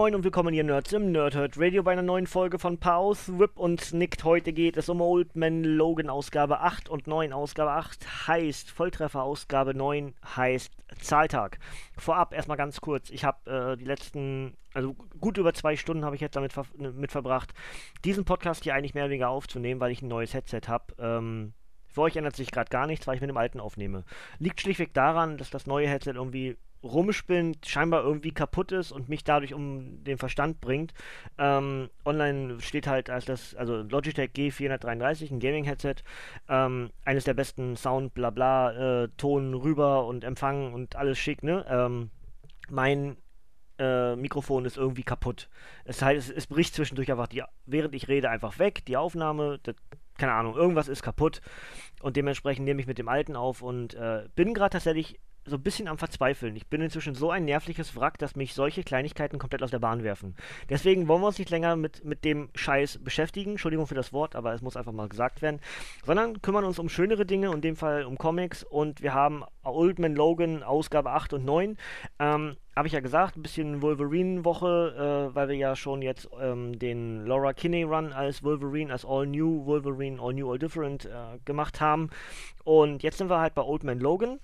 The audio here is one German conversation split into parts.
Moin und willkommen ihr Nerds im Nerdhurt Radio bei einer neuen Folge von Pause, Whip und Snicked. Heute geht es um Old Man Logan Ausgabe 8 und 9. Ausgabe 8 heißt Volltreffer, Ausgabe 9 heißt Zahltag. Vorab erstmal ganz kurz, ich habe äh, die letzten, also gut über zwei Stunden habe ich jetzt damit ver mit verbracht, diesen Podcast hier eigentlich mehr oder weniger aufzunehmen, weil ich ein neues Headset habe. Ähm, für euch ändert sich gerade gar nichts, weil ich mit dem alten aufnehme. Liegt schlichtweg daran, dass das neue Headset irgendwie rumspinnt, scheinbar irgendwie kaputt ist und mich dadurch um den Verstand bringt. Ähm, online steht halt als das, also Logitech G433, ein Gaming-Headset, ähm, eines der besten Sound, bla bla, äh, Ton rüber und Empfang und alles schick, ne? Ähm, mein äh, Mikrofon ist irgendwie kaputt. Das heißt, es, es, bricht zwischendurch einfach, die, während ich rede, einfach weg, die Aufnahme, das, keine Ahnung, irgendwas ist kaputt und dementsprechend nehme ich mit dem alten auf und äh, bin gerade tatsächlich so ein bisschen am Verzweifeln. Ich bin inzwischen so ein nervliches Wrack, dass mich solche Kleinigkeiten komplett aus der Bahn werfen. Deswegen wollen wir uns nicht länger mit, mit dem Scheiß beschäftigen. Entschuldigung für das Wort, aber es muss einfach mal gesagt werden. Sondern kümmern uns um schönere Dinge, in dem Fall um Comics. Und wir haben Old Man Logan, Ausgabe 8 und 9. Ähm, habe ich ja gesagt, ein bisschen Wolverine-Woche, äh, weil wir ja schon jetzt ähm, den Laura Kinney-Run als Wolverine, als All New Wolverine, All New, All Different äh, gemacht haben. Und jetzt sind wir halt bei Old Man Logan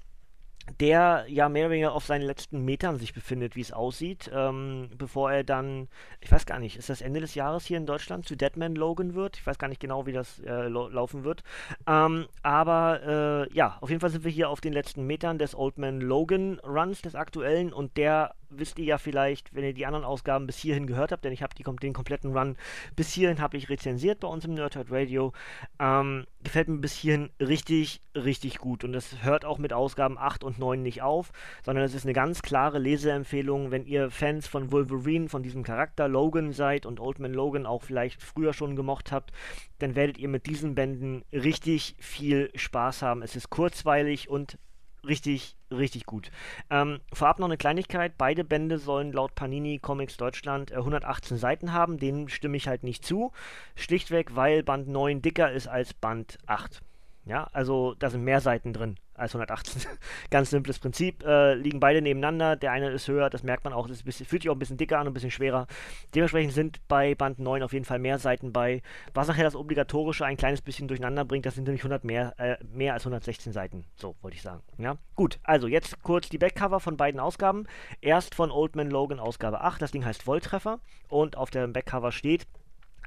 der ja mehr oder weniger auf seinen letzten Metern sich befindet, wie es aussieht, ähm, bevor er dann, ich weiß gar nicht, ist das Ende des Jahres hier in Deutschland zu Deadman Logan wird? Ich weiß gar nicht genau, wie das äh, laufen wird. Ähm, aber äh, ja, auf jeden Fall sind wir hier auf den letzten Metern des Old Man Logan Runs, des aktuellen, und der wisst ihr ja vielleicht, wenn ihr die anderen Ausgaben bis hierhin gehört habt, denn ich habe den kompletten Run bis hierhin habe ich rezensiert bei uns im Nerdhurt Radio. Ähm, gefällt mir bis hierhin richtig, richtig gut. Und das hört auch mit Ausgaben 8 und 9 nicht auf, sondern es ist eine ganz klare Leseempfehlung, wenn ihr Fans von Wolverine, von diesem Charakter Logan seid und Old Man Logan auch vielleicht früher schon gemocht habt, dann werdet ihr mit diesen Bänden richtig viel Spaß haben. Es ist kurzweilig und richtig, richtig gut. Ähm, vorab noch eine Kleinigkeit. Beide Bände sollen laut Panini Comics Deutschland äh, 118 Seiten haben. Denen stimme ich halt nicht zu. Schlichtweg, weil Band 9 dicker ist als Band 8. Ja, also da sind mehr Seiten drin als 118. Ganz simples Prinzip. Äh, liegen beide nebeneinander. Der eine ist höher, das merkt man auch. Das bisschen, fühlt sich auch ein bisschen dicker an und ein bisschen schwerer. Dementsprechend sind bei Band 9 auf jeden Fall mehr Seiten bei. Was nachher das Obligatorische ein kleines bisschen durcheinander bringt, das sind nämlich 100 mehr, äh, mehr als 116 Seiten. So, wollte ich sagen. Ja, gut. Also jetzt kurz die Backcover von beiden Ausgaben. Erst von Old Man Logan Ausgabe 8. Das Ding heißt Volltreffer. Und auf dem Backcover steht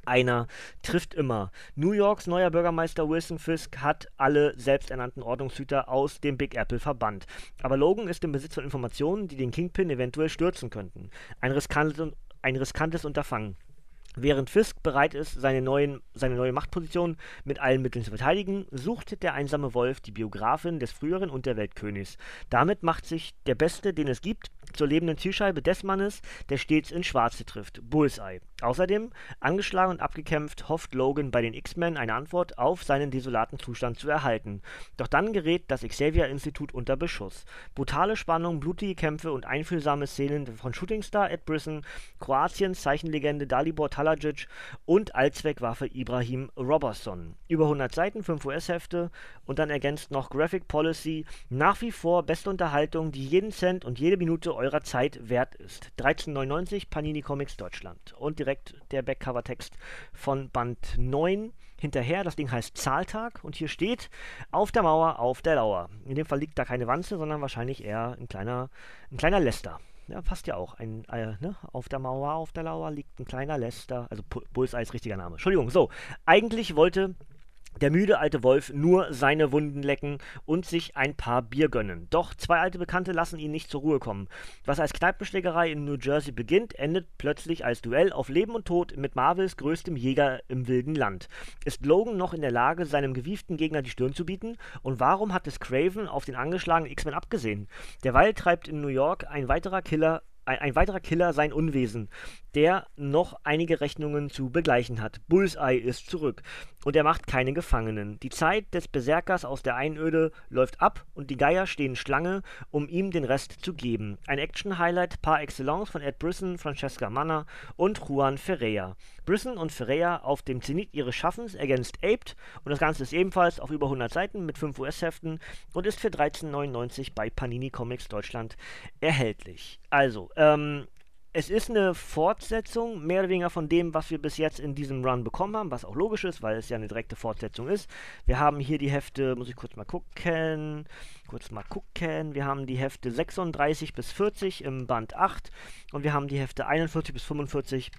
einer trifft immer. New Yorks neuer Bürgermeister Wilson Fisk hat alle selbsternannten Ordnungshüter aus dem Big Apple verbannt. Aber Logan ist im Besitz von Informationen, die den Kingpin eventuell stürzen könnten. Ein riskantes, ein riskantes Unterfangen. Während Fisk bereit ist, seine, neuen, seine neue Machtposition mit allen Mitteln zu verteidigen, sucht der einsame Wolf die Biografin des früheren Unterweltkönigs. Damit macht sich der Beste, den es gibt, zur lebenden Zielscheibe des Mannes, der stets ins Schwarze trifft, Bullseye. Außerdem, angeschlagen und abgekämpft, hofft Logan bei den X-Men eine Antwort auf seinen desolaten Zustand zu erhalten. Doch dann gerät das Xavier-Institut unter Beschuss. Brutale Spannung, blutige Kämpfe und einfühlsame Szenen von Shootingstar Ed Brisson, Kroatiens Zeichenlegende Dalibor Talajic und Allzweckwaffe Ibrahim Robertson. Über 100 Seiten, 5 US-Hefte und dann ergänzt noch Graphic Policy. Nach wie vor beste Unterhaltung, die jeden Cent und jede Minute eurer Zeit wert ist. 13,99 Panini Comics Deutschland. Und direkt der Backcover-Text von Band 9 hinterher. Das Ding heißt Zahltag und hier steht auf der Mauer, auf der Lauer. In dem Fall liegt da keine Wanze, sondern wahrscheinlich eher ein kleiner, ein kleiner Lester. Ja, passt ja auch. Ein, äh, ne? Auf der Mauer, auf der Lauer liegt ein kleiner Lester. Also Bullseye ist richtiger Name. Entschuldigung, so. Eigentlich wollte der müde alte Wolf nur seine Wunden lecken und sich ein paar Bier gönnen. Doch zwei alte Bekannte lassen ihn nicht zur Ruhe kommen. Was als Kneipenschlägerei in New Jersey beginnt, endet plötzlich als Duell auf Leben und Tod mit Marvels größtem Jäger im wilden Land. Ist Logan noch in der Lage, seinem gewieften Gegner die Stirn zu bieten? Und warum hat es Craven auf den angeschlagenen X-Men abgesehen? Derweil treibt in New York ein weiterer Killer ein, ein, weiterer Killer sein Unwesen, der noch einige Rechnungen zu begleichen hat. Bullseye ist zurück und er macht keine Gefangenen. Die Zeit des Berserkers aus der Einöde läuft ab und die Geier stehen Schlange, um ihm den Rest zu geben. Ein Action-Highlight par excellence von Ed Brisson, Francesca Manna und Juan Ferreira. Brisson und Ferreira auf dem Zenit ihres Schaffens ergänzt Aped und das Ganze ist ebenfalls auf über 100 Seiten mit 5 US-Heften und ist für 13,99 bei Panini Comics Deutschland erhältlich. Also, ähm, es ist eine Fortsetzung, mehr oder weniger von dem, was wir bis jetzt in diesem Run bekommen haben, was auch logisch ist, weil es ja eine direkte Fortsetzung ist. Wir haben hier die Hefte, muss ich kurz mal gucken, kurz mal gucken, wir haben die Hefte 36 bis 40 im Band 8 und wir haben die Hefte 41 bis 45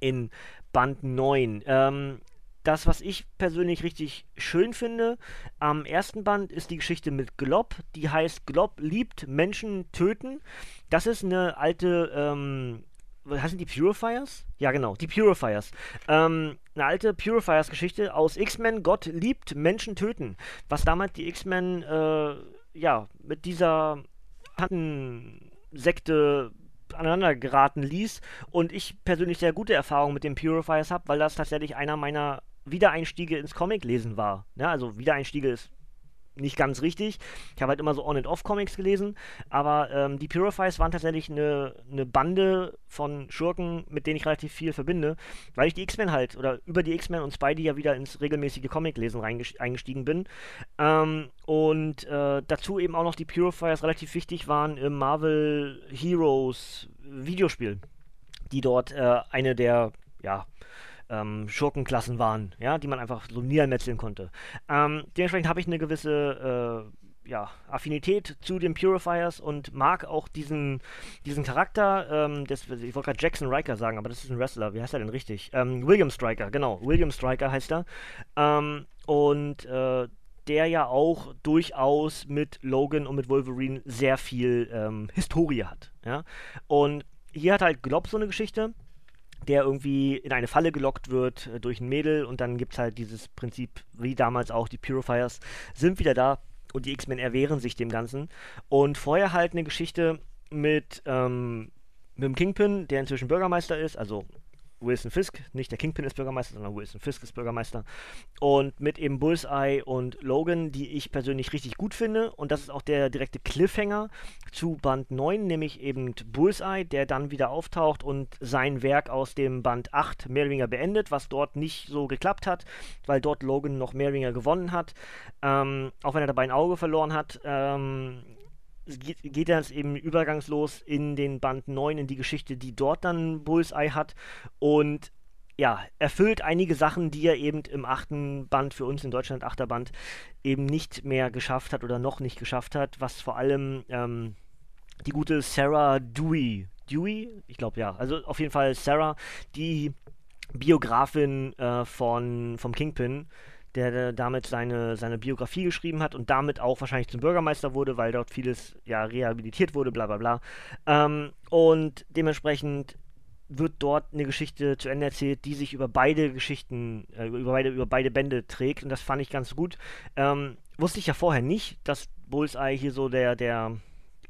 in Band 9. Ähm, das, was ich persönlich richtig schön finde, am ersten Band ist die Geschichte mit Glob. Die heißt Glob liebt Menschen töten. Das ist eine alte, ähm, was heißen die Purifiers? Ja, genau, die Purifiers. Ähm, eine alte Purifiers-Geschichte aus X-Men. Gott liebt Menschen töten. Was damals die X-Men, äh, ja, mit dieser Sekte aneinander geraten ließ und ich persönlich sehr gute Erfahrungen mit den Purifiers habe, weil das tatsächlich einer meiner Wiedereinstiege ins Comic-Lesen war. Ja, also Wiedereinstiege ist nicht ganz richtig. Ich habe halt immer so On-and-Off-Comics gelesen, aber ähm, die Purifies waren tatsächlich eine, eine Bande von Schurken, mit denen ich relativ viel verbinde, weil ich die X-Men halt, oder über die X-Men und Spidey ja wieder ins regelmäßige Comic-Lesen eingestiegen bin. Ähm, und äh, dazu eben auch noch die Purifiers relativ wichtig waren im Marvel Heroes Videospiel, die dort äh, eine der, ja, ähm, Schurkenklassen waren, ja, die man einfach so niedermetzeln konnte. Ähm, dementsprechend habe ich eine gewisse äh, ja, Affinität zu den Purifiers und mag auch diesen, diesen Charakter, ähm, des, ich wollte gerade Jackson Riker sagen, aber das ist ein Wrestler, wie heißt er denn richtig? Ähm, William Striker, genau, William Striker heißt er. Ähm, und äh, der ja auch durchaus mit Logan und mit Wolverine sehr viel ähm, Historie hat. Ja? Und hier hat halt Glob so eine Geschichte, der irgendwie in eine Falle gelockt wird äh, durch ein Mädel und dann gibt es halt dieses Prinzip, wie damals auch die Purifiers sind wieder da und die X-Men erwehren sich dem Ganzen. Und vorher halt eine Geschichte mit, ähm, mit dem Kingpin, der inzwischen Bürgermeister ist, also Wilson Fisk, nicht der Kingpin ist Bürgermeister, sondern Wilson Fisk ist Bürgermeister. Und mit eben Bullseye und Logan, die ich persönlich richtig gut finde. Und das ist auch der direkte Cliffhanger zu Band 9, nämlich eben Bullseye, der dann wieder auftaucht und sein Werk aus dem Band 8 mehr oder weniger beendet, was dort nicht so geklappt hat, weil dort Logan noch mehr oder weniger gewonnen hat. Ähm, auch wenn er dabei ein Auge verloren hat. Ähm, geht, geht das eben übergangslos in den Band 9, in die Geschichte, die dort dann Bullseye hat. Und ja, erfüllt einige Sachen, die er eben im achten Band für uns in Deutschland, achter Band, eben nicht mehr geschafft hat oder noch nicht geschafft hat, was vor allem ähm, die gute Sarah Dewey, Dewey? Ich glaube ja, also auf jeden Fall Sarah, die Biografin äh, von, vom Kingpin, der, damit seine, seine Biografie geschrieben hat und damit auch wahrscheinlich zum Bürgermeister wurde, weil dort vieles ja rehabilitiert wurde, bla bla bla. Ähm, und dementsprechend wird dort eine Geschichte zu Ende erzählt, die sich über beide Geschichten, äh, über, beide, über beide Bände trägt und das fand ich ganz gut. Ähm, wusste ich ja vorher nicht, dass Bullseye hier so der, der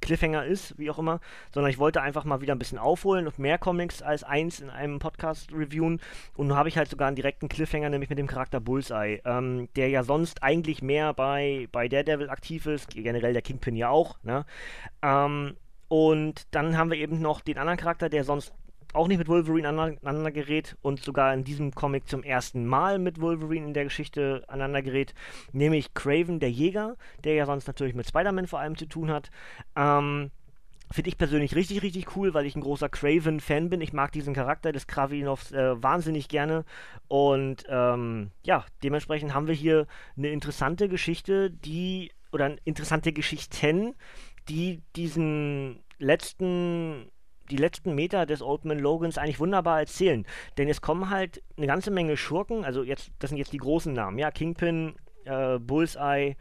Cliffhanger ist, wie auch immer, sondern ich wollte einfach mal wieder ein bisschen aufholen und mehr Comics als eins in einem Podcast reviewen. Und nun habe ich halt sogar einen direkten Cliffhanger, nämlich mit dem Charakter Bullseye, ähm, der ja sonst eigentlich mehr bei, bei Daredevil aktiv ist, generell der Kingpin ja auch. Ne? Ähm, und dann haben wir eben noch den anderen Charakter, der sonst auch nicht mit Wolverine aneinander gerät und sogar in diesem Comic zum ersten Mal mit Wolverine in der Geschichte aneinander gerät, nämlich Craven, der Jäger, der ja sonst natürlich mit Spider-Man vor allem zu tun hat. Ähm, Finde ich persönlich richtig, richtig cool, weil ich ein großer Craven-Fan bin. Ich mag diesen Charakter des Kravinovs äh, wahnsinnig gerne. Und ähm, ja, dementsprechend haben wir hier eine interessante Geschichte, die, oder interessante Geschichten, die diesen letzten die letzten Meter des Old Man Logans eigentlich wunderbar erzählen. Denn es kommen halt eine ganze Menge Schurken, also jetzt, das sind jetzt die großen Namen, ja, Kingpin, äh, Bullseye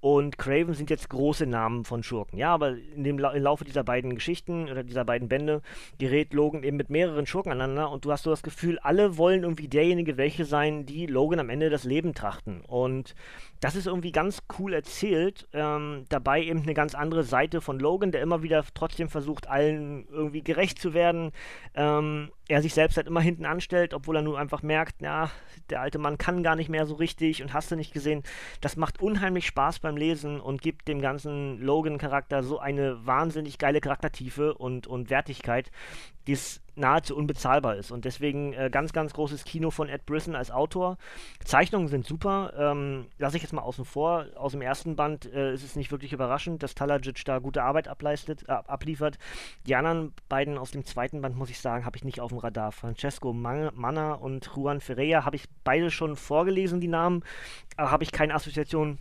und Craven sind jetzt große Namen von Schurken. Ja, aber in dem La im Laufe dieser beiden Geschichten oder dieser beiden Bände gerät Logan eben mit mehreren Schurken aneinander und du hast so das Gefühl, alle wollen irgendwie derjenige welche sein, die Logan am Ende das Leben trachten. Und das ist irgendwie ganz cool erzählt. Ähm, dabei eben eine ganz andere Seite von Logan, der immer wieder trotzdem versucht, allen irgendwie gerecht zu werden. Ähm, er sich selbst halt immer hinten anstellt, obwohl er nur einfach merkt, ja, der alte Mann kann gar nicht mehr so richtig und hast du nicht gesehen. Das macht unheimlich Spaß beim Lesen und gibt dem ganzen Logan-Charakter so eine wahnsinnig geile Charaktertiefe und, und Wertigkeit, die es nahezu unbezahlbar ist. Und deswegen äh, ganz, ganz großes Kino von Ed Brisson als Autor. Zeichnungen sind super. Ähm, Lasse ich jetzt mal außen vor. Aus dem ersten Band äh, ist es nicht wirklich überraschend, dass Talajic da gute Arbeit ableistet, äh, abliefert. Die anderen beiden aus dem zweiten Band, muss ich sagen, habe ich nicht auf dem Radar. Francesco Man Manna und Juan Ferreira habe ich beide schon vorgelesen, die Namen. Aber habe ich keine Assoziation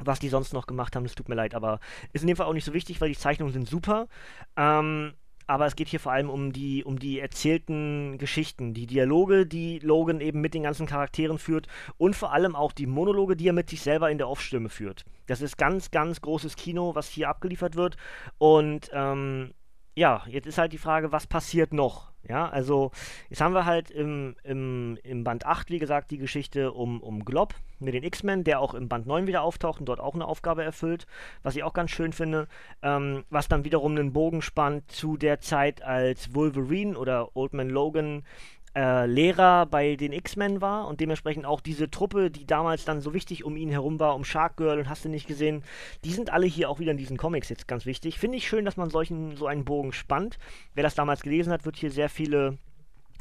was die sonst noch gemacht haben, das tut mir leid, aber ist in dem Fall auch nicht so wichtig, weil die Zeichnungen sind super. Ähm, aber es geht hier vor allem um die, um die erzählten Geschichten, die Dialoge, die Logan eben mit den ganzen Charakteren führt und vor allem auch die Monologe, die er mit sich selber in der Off-Stimme führt. Das ist ganz, ganz großes Kino, was hier abgeliefert wird. Und ähm, ja, jetzt ist halt die Frage, was passiert noch? Ja, also jetzt haben wir halt im, im, im Band 8, wie gesagt, die Geschichte um, um Glob mit den X-Men, der auch im Band 9 wieder auftaucht und dort auch eine Aufgabe erfüllt, was ich auch ganz schön finde, ähm, was dann wiederum einen Bogen spannt zu der Zeit, als Wolverine oder Old Man Logan äh, Lehrer bei den X-Men war und dementsprechend auch diese Truppe, die damals dann so wichtig um ihn herum war, um Shark Girl und hast du nicht gesehen, die sind alle hier auch wieder in diesen Comics jetzt ganz wichtig. Finde ich schön, dass man solchen so einen Bogen spannt. Wer das damals gelesen hat, wird hier sehr viele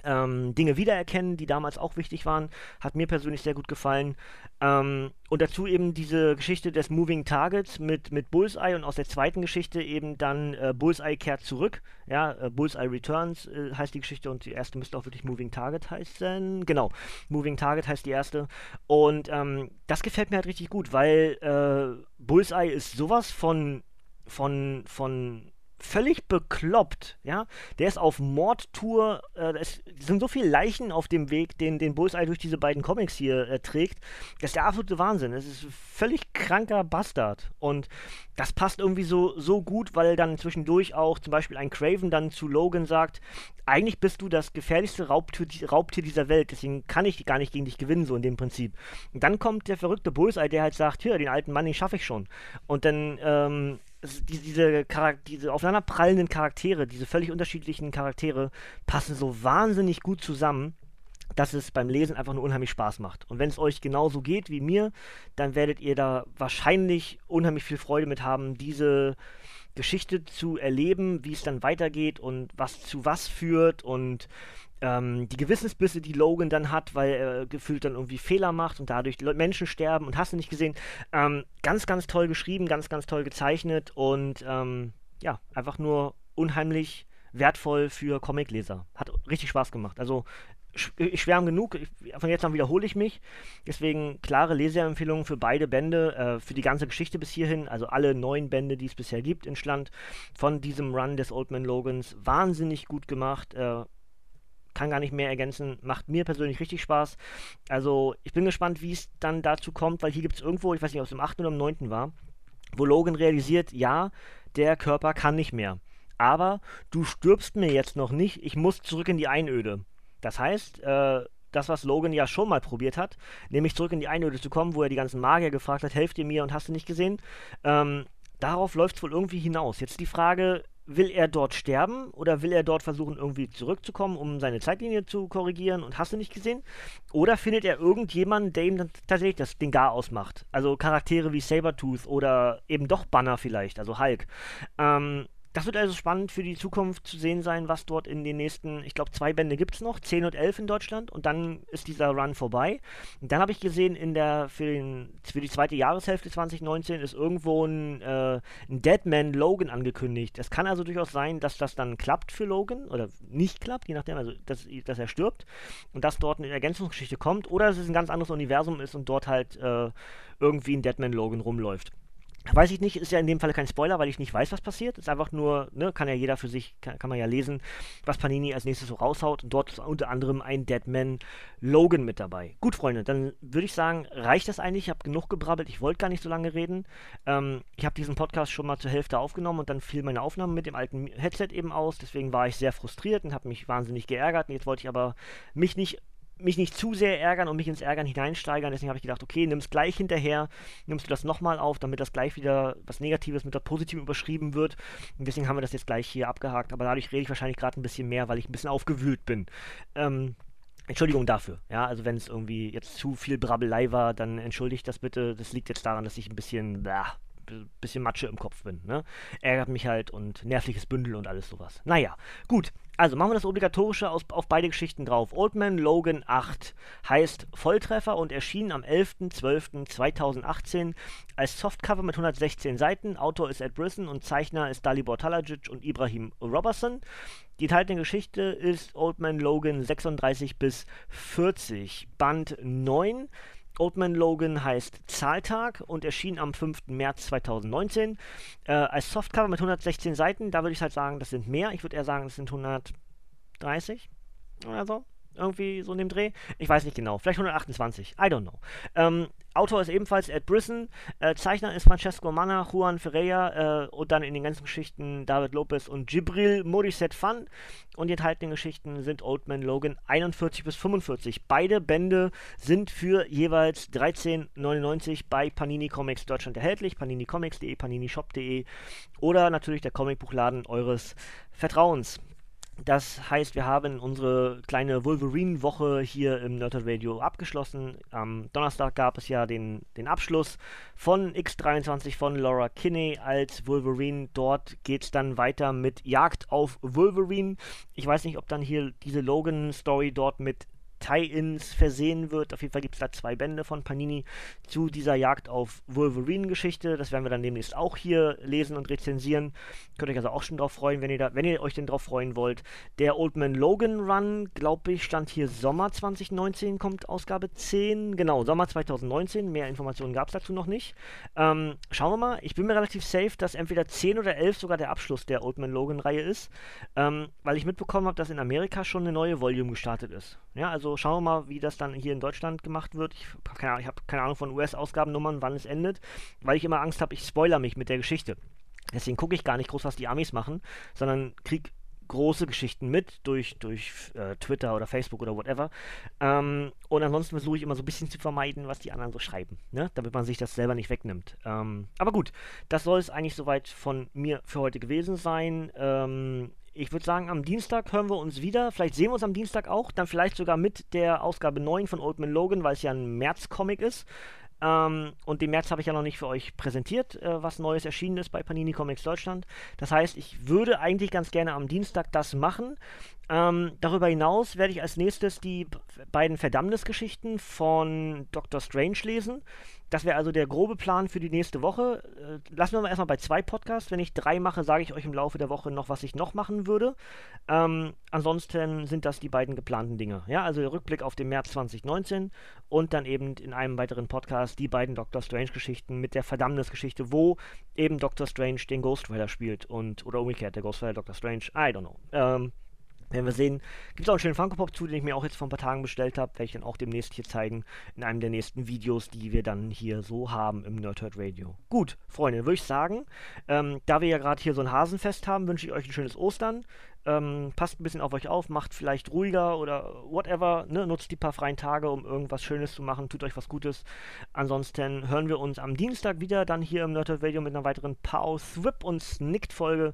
ähm, Dinge wiedererkennen, die damals auch wichtig waren. Hat mir persönlich sehr gut gefallen. Ähm, und dazu eben diese Geschichte des Moving Targets mit, mit Bullseye und aus der zweiten Geschichte eben dann äh, Bullseye kehrt zurück. Ja, äh, Bullseye Returns äh, heißt die Geschichte und die erste müsste auch wirklich Moving Target heißen. Genau, Moving Target heißt die erste. Und ähm, das gefällt mir halt richtig gut, weil äh, Bullseye ist sowas von von, von völlig bekloppt, ja. Der ist auf Mordtour, äh, es sind so viele Leichen auf dem Weg, den, den Bullseye durch diese beiden Comics hier äh, trägt. Das ist der absolute Wahnsinn. Es ist ein völlig kranker Bastard. Und das passt irgendwie so, so gut, weil dann zwischendurch auch zum Beispiel ein Craven dann zu Logan sagt, eigentlich bist du das gefährlichste Raubtier, Raubtier dieser Welt, deswegen kann ich gar nicht gegen dich gewinnen, so in dem Prinzip. Und dann kommt der verrückte Bullseye, der halt sagt, hier, den alten Mann, den schaffe ich schon. Und dann, ähm, diese, diese aufeinanderprallenden Charaktere, diese völlig unterschiedlichen Charaktere, passen so wahnsinnig gut zusammen, dass es beim Lesen einfach nur unheimlich Spaß macht. Und wenn es euch genauso geht wie mir, dann werdet ihr da wahrscheinlich unheimlich viel Freude mit haben, diese Geschichte zu erleben, wie es dann weitergeht und was zu was führt und ähm, die Gewissensbisse, die Logan dann hat, weil er gefühlt dann irgendwie Fehler macht und dadurch Menschen sterben und hast du nicht gesehen. Ähm, ganz, ganz toll geschrieben, ganz, ganz toll gezeichnet und ähm, ja, einfach nur unheimlich wertvoll für Comicleser. Hat richtig Spaß gemacht. Also ich schwärme genug, von jetzt an wiederhole ich mich. Deswegen klare Leseempfehlungen für beide Bände, äh, für die ganze Geschichte bis hierhin, also alle neun Bände, die es bisher gibt in Schland, von diesem Run des Old Man Logans. Wahnsinnig gut gemacht. Äh, kann gar nicht mehr ergänzen. Macht mir persönlich richtig Spaß. Also ich bin gespannt, wie es dann dazu kommt, weil hier gibt es irgendwo, ich weiß nicht, ob es im 8. oder im 9. war, wo Logan realisiert, ja, der Körper kann nicht mehr. Aber du stirbst mir jetzt noch nicht, ich muss zurück in die Einöde. Das heißt, äh, das, was Logan ja schon mal probiert hat, nämlich zurück in die Einöde zu kommen, wo er die ganzen Magier gefragt hat, helft ihr mir und hast du nicht gesehen, ähm, darauf läuft es wohl irgendwie hinaus. Jetzt die Frage, will er dort sterben oder will er dort versuchen, irgendwie zurückzukommen, um seine Zeitlinie zu korrigieren und hast du nicht gesehen? Oder findet er irgendjemanden, der ihm dann tatsächlich das Ding gar ausmacht? Also Charaktere wie Sabertooth oder eben doch Banner vielleicht, also Hulk. Ähm, das wird also spannend für die Zukunft zu sehen sein, was dort in den nächsten, ich glaube, zwei Bände gibt es noch, 10 und 11 in Deutschland und dann ist dieser Run vorbei. Und dann habe ich gesehen, in der, für, den, für die zweite Jahreshälfte 2019 ist irgendwo ein, äh, ein Deadman Logan angekündigt. Es kann also durchaus sein, dass das dann klappt für Logan oder nicht klappt, je nachdem, also dass, dass er stirbt und dass dort eine Ergänzungsgeschichte kommt oder dass es ein ganz anderes Universum ist und dort halt äh, irgendwie ein Deadman Logan rumläuft. Weiß ich nicht, ist ja in dem Fall kein Spoiler, weil ich nicht weiß, was passiert. Ist einfach nur, ne, kann ja jeder für sich, kann, kann man ja lesen, was Panini als nächstes so raushaut. Und dort ist unter anderem ein Deadman Logan mit dabei. Gut, Freunde, dann würde ich sagen, reicht das eigentlich. Ich habe genug gebrabbelt. Ich wollte gar nicht so lange reden. Ähm, ich habe diesen Podcast schon mal zur Hälfte aufgenommen und dann fiel meine Aufnahme mit dem alten Headset eben aus. Deswegen war ich sehr frustriert und habe mich wahnsinnig geärgert. Und jetzt wollte ich aber mich nicht mich nicht zu sehr ärgern und mich ins Ärgern hineinsteigern. Deswegen habe ich gedacht, okay, nimm es gleich hinterher, nimmst du das nochmal auf, damit das gleich wieder was Negatives mit der Positiven überschrieben wird. Und deswegen haben wir das jetzt gleich hier abgehakt. Aber dadurch rede ich wahrscheinlich gerade ein bisschen mehr, weil ich ein bisschen aufgewühlt bin. Ähm, Entschuldigung dafür. Ja, also wenn es irgendwie jetzt zu viel Brabbelei war, dann entschuldigt das bitte. Das liegt jetzt daran, dass ich ein bisschen, blah, bisschen Matsche im Kopf bin. Ne? Ärgert mich halt und nervliches Bündel und alles sowas. Naja, gut. Also machen wir das Obligatorische aus, auf beide Geschichten drauf. Old Man Logan 8 heißt Volltreffer und erschien am 11.12.2018 als Softcover mit 116 Seiten. Autor ist Ed Brisson und Zeichner ist Dalibor Talajic und Ibrahim Robertson. Die enthaltene Geschichte ist Old Man Logan 36 bis 40, Band 9. Old Man Logan heißt Zahltag und erschien am 5. März 2019 äh, als Softcover mit 116 Seiten. Da würde ich halt sagen, das sind mehr. Ich würde eher sagen, das sind 130 oder so irgendwie so in dem Dreh. Ich weiß nicht genau. Vielleicht 128. I don't know. Ähm, Autor ist ebenfalls Ed Brisson. Äh, Zeichner ist Francesco Manna, Juan Ferreira äh, und dann in den ganzen Geschichten David Lopez und Gibril Morissette Fan. Und die enthaltenen Geschichten sind Old Man Logan 41 bis 45. Beide Bände sind für jeweils 13,99 bei Panini Comics Deutschland erhältlich. paninicomics.de, paninishop.de oder natürlich der Comicbuchladen eures Vertrauens. Das heißt, wir haben unsere kleine Wolverine-Woche hier im Nerdhurt Radio abgeschlossen. Am Donnerstag gab es ja den, den Abschluss von X23 von Laura Kinney als Wolverine. Dort geht es dann weiter mit Jagd auf Wolverine. Ich weiß nicht, ob dann hier diese Logan-Story dort mit Tie-Ins versehen wird. Auf jeden Fall gibt es da zwei Bände von Panini zu dieser Jagd auf Wolverine-Geschichte. Das werden wir dann demnächst auch hier lesen und rezensieren. Könnt ihr euch also auch schon drauf freuen, wenn ihr, da, wenn ihr euch denn drauf freuen wollt. Der Old Man Logan Run, glaube ich, stand hier Sommer 2019, kommt Ausgabe 10. Genau, Sommer 2019. Mehr Informationen gab es dazu noch nicht. Ähm, schauen wir mal. Ich bin mir relativ safe, dass entweder 10 oder 11 sogar der Abschluss der Old Man Logan-Reihe ist, ähm, weil ich mitbekommen habe, dass in Amerika schon eine neue Volume gestartet ist. Ja, also schauen wir mal, wie das dann hier in Deutschland gemacht wird. Ich habe keine, hab keine Ahnung von US-Ausgabennummern, wann es endet, weil ich immer Angst habe, ich spoiler mich mit der Geschichte. Deswegen gucke ich gar nicht groß, was die Amis machen, sondern kriege große Geschichten mit durch, durch äh, Twitter oder Facebook oder whatever. Ähm, und ansonsten versuche ich immer so ein bisschen zu vermeiden, was die anderen so schreiben, ne? damit man sich das selber nicht wegnimmt. Ähm, aber gut, das soll es eigentlich soweit von mir für heute gewesen sein. Ähm, ich würde sagen, am Dienstag hören wir uns wieder. Vielleicht sehen wir uns am Dienstag auch. Dann vielleicht sogar mit der Ausgabe 9 von Old Man Logan, weil es ja ein März-Comic ist. Ähm, und den März habe ich ja noch nicht für euch präsentiert, äh, was Neues erschienen ist bei Panini Comics Deutschland. Das heißt, ich würde eigentlich ganz gerne am Dienstag das machen. Ähm, darüber hinaus werde ich als nächstes die beiden Verdammnisgeschichten von Dr. Strange lesen. Das wäre also der grobe Plan für die nächste Woche. Äh, lassen wir mal erstmal bei zwei Podcasts. Wenn ich drei mache, sage ich euch im Laufe der Woche noch, was ich noch machen würde. Ähm, ansonsten sind das die beiden geplanten Dinge. Ja, also der Rückblick auf den März 2019 und dann eben in einem weiteren Podcast die beiden Doctor Strange-Geschichten mit der Verdammnisgeschichte, wo eben Doctor Strange den Ghost Rider spielt und oder umgekehrt der Ghost Rider Doctor Strange. I don't know. Ähm, werden wir sehen. Gibt es auch einen schönen Funko Pop zu, den ich mir auch jetzt vor ein paar Tagen bestellt habe. Werde ich dann auch demnächst hier zeigen in einem der nächsten Videos, die wir dann hier so haben im Nerdhurt Radio. Gut, Freunde, würde ich sagen, ähm, da wir ja gerade hier so ein Hasenfest haben, wünsche ich euch ein schönes Ostern. Ähm, passt ein bisschen auf euch auf, macht vielleicht ruhiger oder whatever, ne? nutzt die paar freien Tage, um irgendwas Schönes zu machen, tut euch was Gutes. Ansonsten hören wir uns am Dienstag wieder, dann hier im Nerdhurt Radio mit einer weiteren Pause, Whip und Snicked-Folge.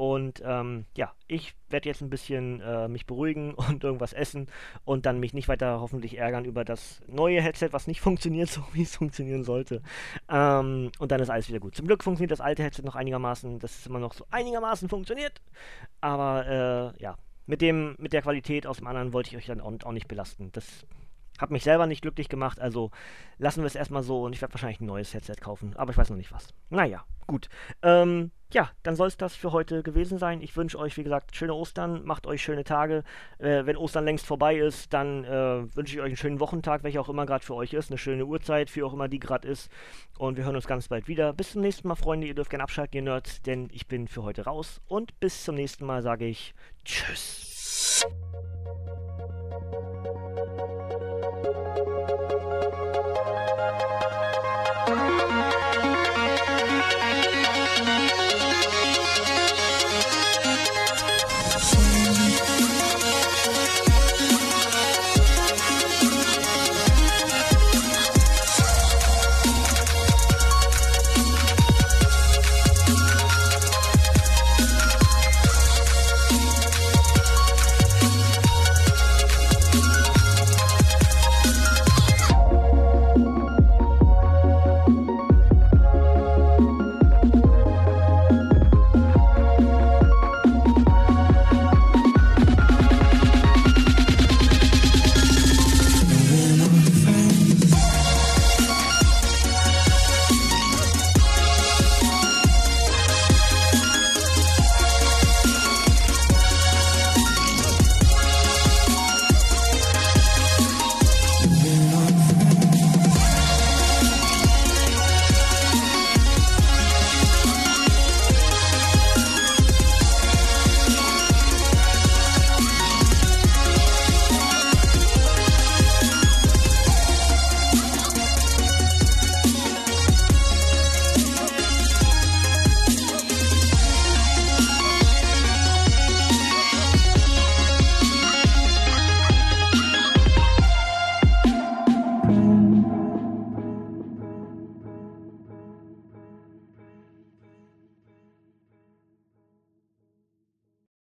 Und ähm, ja, ich werde jetzt ein bisschen äh, mich beruhigen und irgendwas essen und dann mich nicht weiter hoffentlich ärgern über das neue Headset, was nicht funktioniert, so wie es funktionieren sollte. Ähm, und dann ist alles wieder gut. Zum Glück funktioniert das alte Headset noch einigermaßen, das ist immer noch so einigermaßen funktioniert. Aber äh, ja, mit, dem, mit der Qualität aus dem anderen wollte ich euch dann auch, auch nicht belasten. Das Hat mich selber nicht glücklich gemacht, also lassen wir es erstmal so und ich werde wahrscheinlich ein neues Headset kaufen, aber ich weiß noch nicht was. Naja, gut. Ähm, ja, dann soll es das für heute gewesen sein. Ich wünsche euch, wie gesagt, schöne Ostern, macht euch schöne Tage. Äh, wenn Ostern längst vorbei ist, dann äh, wünsche ich euch einen schönen Wochentag, welcher auch immer gerade für euch ist, eine schöne Uhrzeit, wie auch immer die gerade ist. Und wir hören uns ganz bald wieder. Bis zum nächsten Mal, Freunde. Ihr dürft gerne abschalten, ihr Nerds, denn ich bin für heute raus. Und bis zum nächsten Mal sage ich Tschüss.